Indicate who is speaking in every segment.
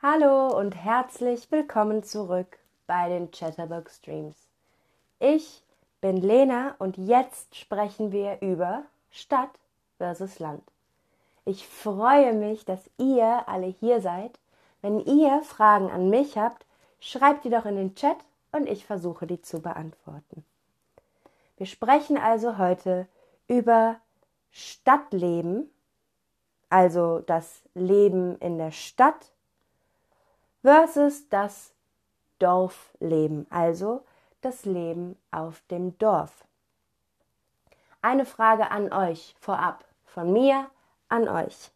Speaker 1: Hallo und herzlich willkommen zurück bei den Chatterbug Streams. Ich bin Lena und jetzt sprechen wir über Stadt versus Land. Ich freue mich, dass ihr alle hier seid. Wenn ihr Fragen an mich habt, schreibt die doch in den Chat und ich versuche die zu beantworten. Wir sprechen also heute über Stadtleben, also das Leben in der Stadt versus das Dorfleben, also das Leben auf dem Dorf. Eine Frage an euch vorab, von mir an euch.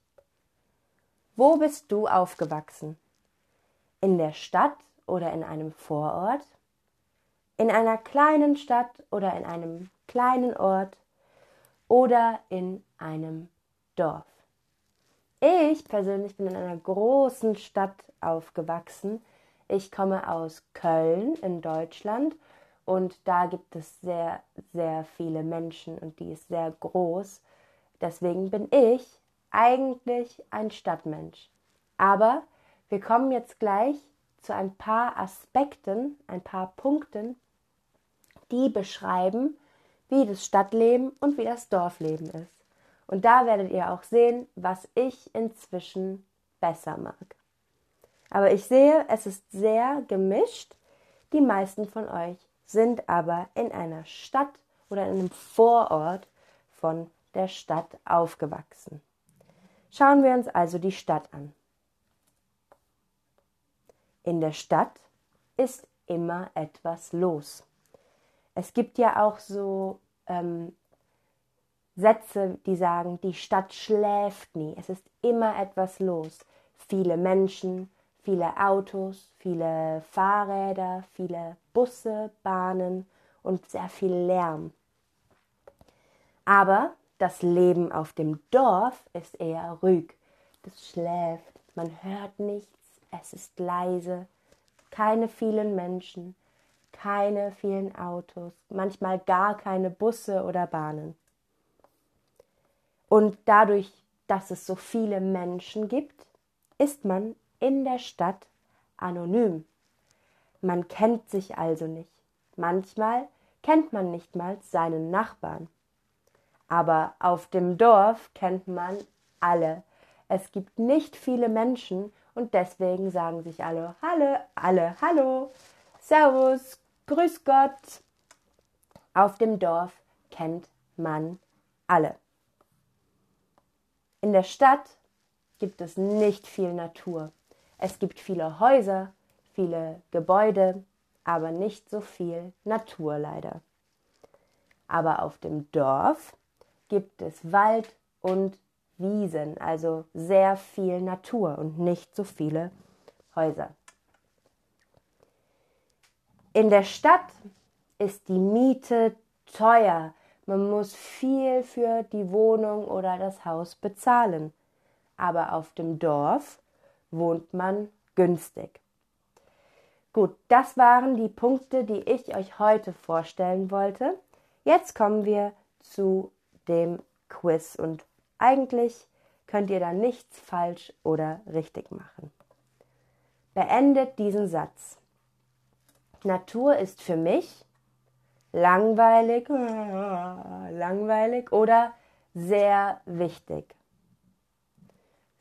Speaker 1: Wo bist du aufgewachsen? In der Stadt oder in einem Vorort? In einer kleinen Stadt oder in einem kleinen Ort? Oder in einem Dorf? Ich persönlich bin in einer großen Stadt aufgewachsen. Ich komme aus Köln in Deutschland und da gibt es sehr, sehr viele Menschen und die ist sehr groß. Deswegen bin ich eigentlich ein Stadtmensch. Aber wir kommen jetzt gleich zu ein paar Aspekten, ein paar Punkten, die beschreiben, wie das Stadtleben und wie das Dorfleben ist. Und da werdet ihr auch sehen, was ich inzwischen besser mag. Aber ich sehe, es ist sehr gemischt. Die meisten von euch sind aber in einer Stadt oder in einem Vorort von der Stadt aufgewachsen. Schauen wir uns also die Stadt an. In der Stadt ist immer etwas los. Es gibt ja auch so ähm, Sätze, die sagen, die Stadt schläft nie, es ist immer etwas los. Viele Menschen, viele Autos, viele Fahrräder, viele Busse, Bahnen und sehr viel Lärm. Aber das Leben auf dem Dorf ist eher ruhig. Das schläft, man hört nichts, es ist leise, keine vielen Menschen, keine vielen Autos, manchmal gar keine Busse oder Bahnen. Und dadurch, dass es so viele Menschen gibt, ist man in der Stadt anonym. Man kennt sich also nicht. Manchmal kennt man nicht mal seinen Nachbarn. Aber auf dem Dorf kennt man alle. Es gibt nicht viele Menschen und deswegen sagen sich alle Hallo, alle Hallo, Servus, Grüß Gott. Auf dem Dorf kennt man alle. In der Stadt gibt es nicht viel Natur. Es gibt viele Häuser, viele Gebäude, aber nicht so viel Natur leider. Aber auf dem Dorf gibt es Wald und Wiesen, also sehr viel Natur und nicht so viele Häuser. In der Stadt ist die Miete teuer, man muss viel für die Wohnung oder das Haus bezahlen. Aber auf dem Dorf wohnt man günstig. Gut, das waren die Punkte, die ich euch heute vorstellen wollte. Jetzt kommen wir zu dem Quiz und eigentlich könnt ihr da nichts falsch oder richtig machen. Beendet diesen Satz. Natur ist für mich langweilig, langweilig oder sehr wichtig.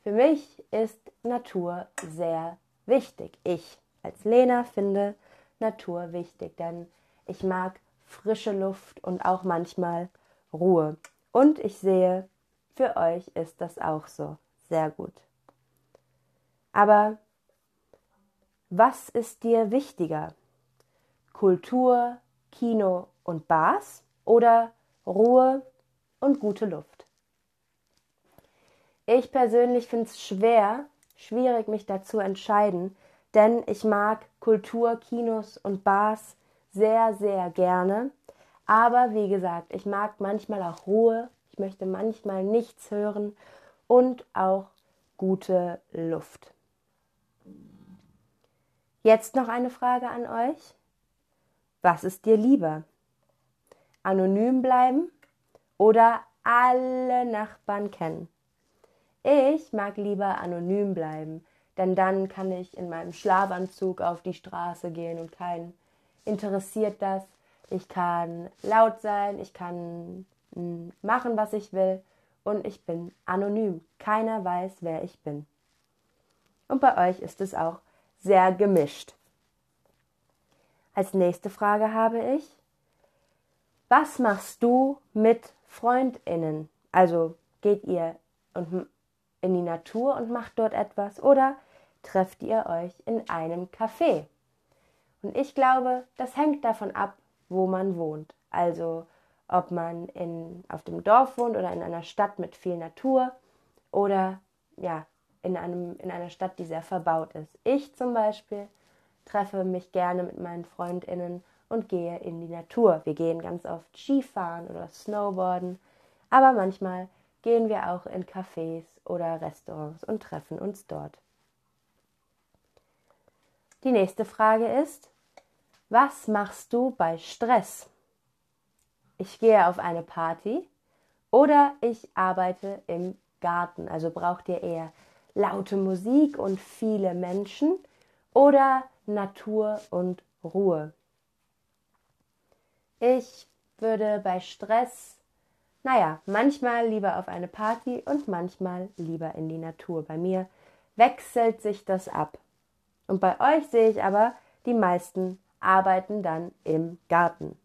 Speaker 1: Für mich ist Natur sehr wichtig. Ich als Lena finde Natur wichtig, denn ich mag frische Luft und auch manchmal Ruhe. Und ich sehe, für euch ist das auch so. Sehr gut. Aber was ist dir wichtiger? Kultur, Kino und Bars oder Ruhe und gute Luft? Ich persönlich finde es schwer, schwierig, mich dazu entscheiden, denn ich mag Kultur, Kinos und Bars sehr, sehr gerne. Aber wie gesagt, ich mag manchmal auch Ruhe, ich möchte manchmal nichts hören und auch gute Luft. Jetzt noch eine Frage an euch. Was ist dir lieber? Anonym bleiben oder alle Nachbarn kennen? Ich mag lieber anonym bleiben, denn dann kann ich in meinem Schlafanzug auf die Straße gehen und keinen interessiert das. Ich kann laut sein, ich kann hm, machen, was ich will und ich bin anonym. Keiner weiß, wer ich bin. Und bei euch ist es auch sehr gemischt. Als nächste Frage habe ich, was machst du mit Freundinnen? Also geht ihr in die Natur und macht dort etwas oder trefft ihr euch in einem Café? Und ich glaube, das hängt davon ab, wo man wohnt. Also ob man in, auf dem Dorf wohnt oder in einer Stadt mit viel Natur oder ja, in, einem, in einer Stadt, die sehr verbaut ist. Ich zum Beispiel treffe mich gerne mit meinen Freundinnen und gehe in die Natur. Wir gehen ganz oft Skifahren oder Snowboarden, aber manchmal gehen wir auch in Cafés oder Restaurants und treffen uns dort. Die nächste Frage ist, was machst du bei Stress? Ich gehe auf eine Party oder ich arbeite im Garten. Also braucht ihr eher laute Musik und viele Menschen oder Natur und Ruhe. Ich würde bei Stress, naja, manchmal lieber auf eine Party und manchmal lieber in die Natur. Bei mir wechselt sich das ab. Und bei euch sehe ich aber, die meisten arbeiten dann im Garten.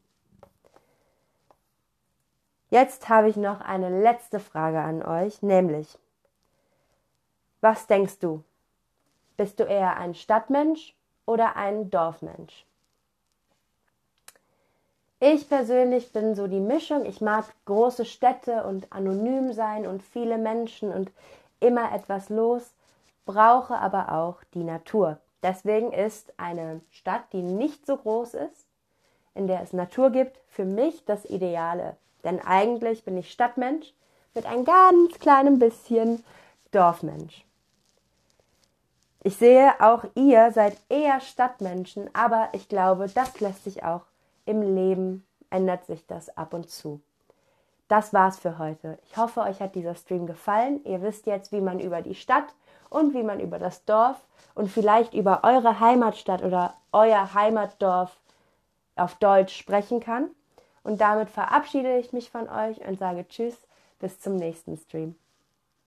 Speaker 1: Jetzt habe ich noch eine letzte Frage an euch, nämlich, was denkst du? Bist du eher ein Stadtmensch oder ein Dorfmensch? Ich persönlich bin so die Mischung. Ich mag große Städte und anonym sein und viele Menschen und immer etwas los, brauche aber auch die Natur. Deswegen ist eine Stadt, die nicht so groß ist, in der es Natur gibt, für mich das Ideale. Denn eigentlich bin ich Stadtmensch mit ein ganz kleinem bisschen Dorfmensch. Ich sehe, auch ihr seid eher Stadtmenschen, aber ich glaube, das lässt sich auch im Leben, ändert sich das ab und zu. Das war's für heute. Ich hoffe, euch hat dieser Stream gefallen. Ihr wisst jetzt, wie man über die Stadt und wie man über das Dorf und vielleicht über eure Heimatstadt oder euer Heimatdorf auf Deutsch sprechen kann. Und damit verabschiede ich mich von euch und sage Tschüss, bis zum nächsten Stream.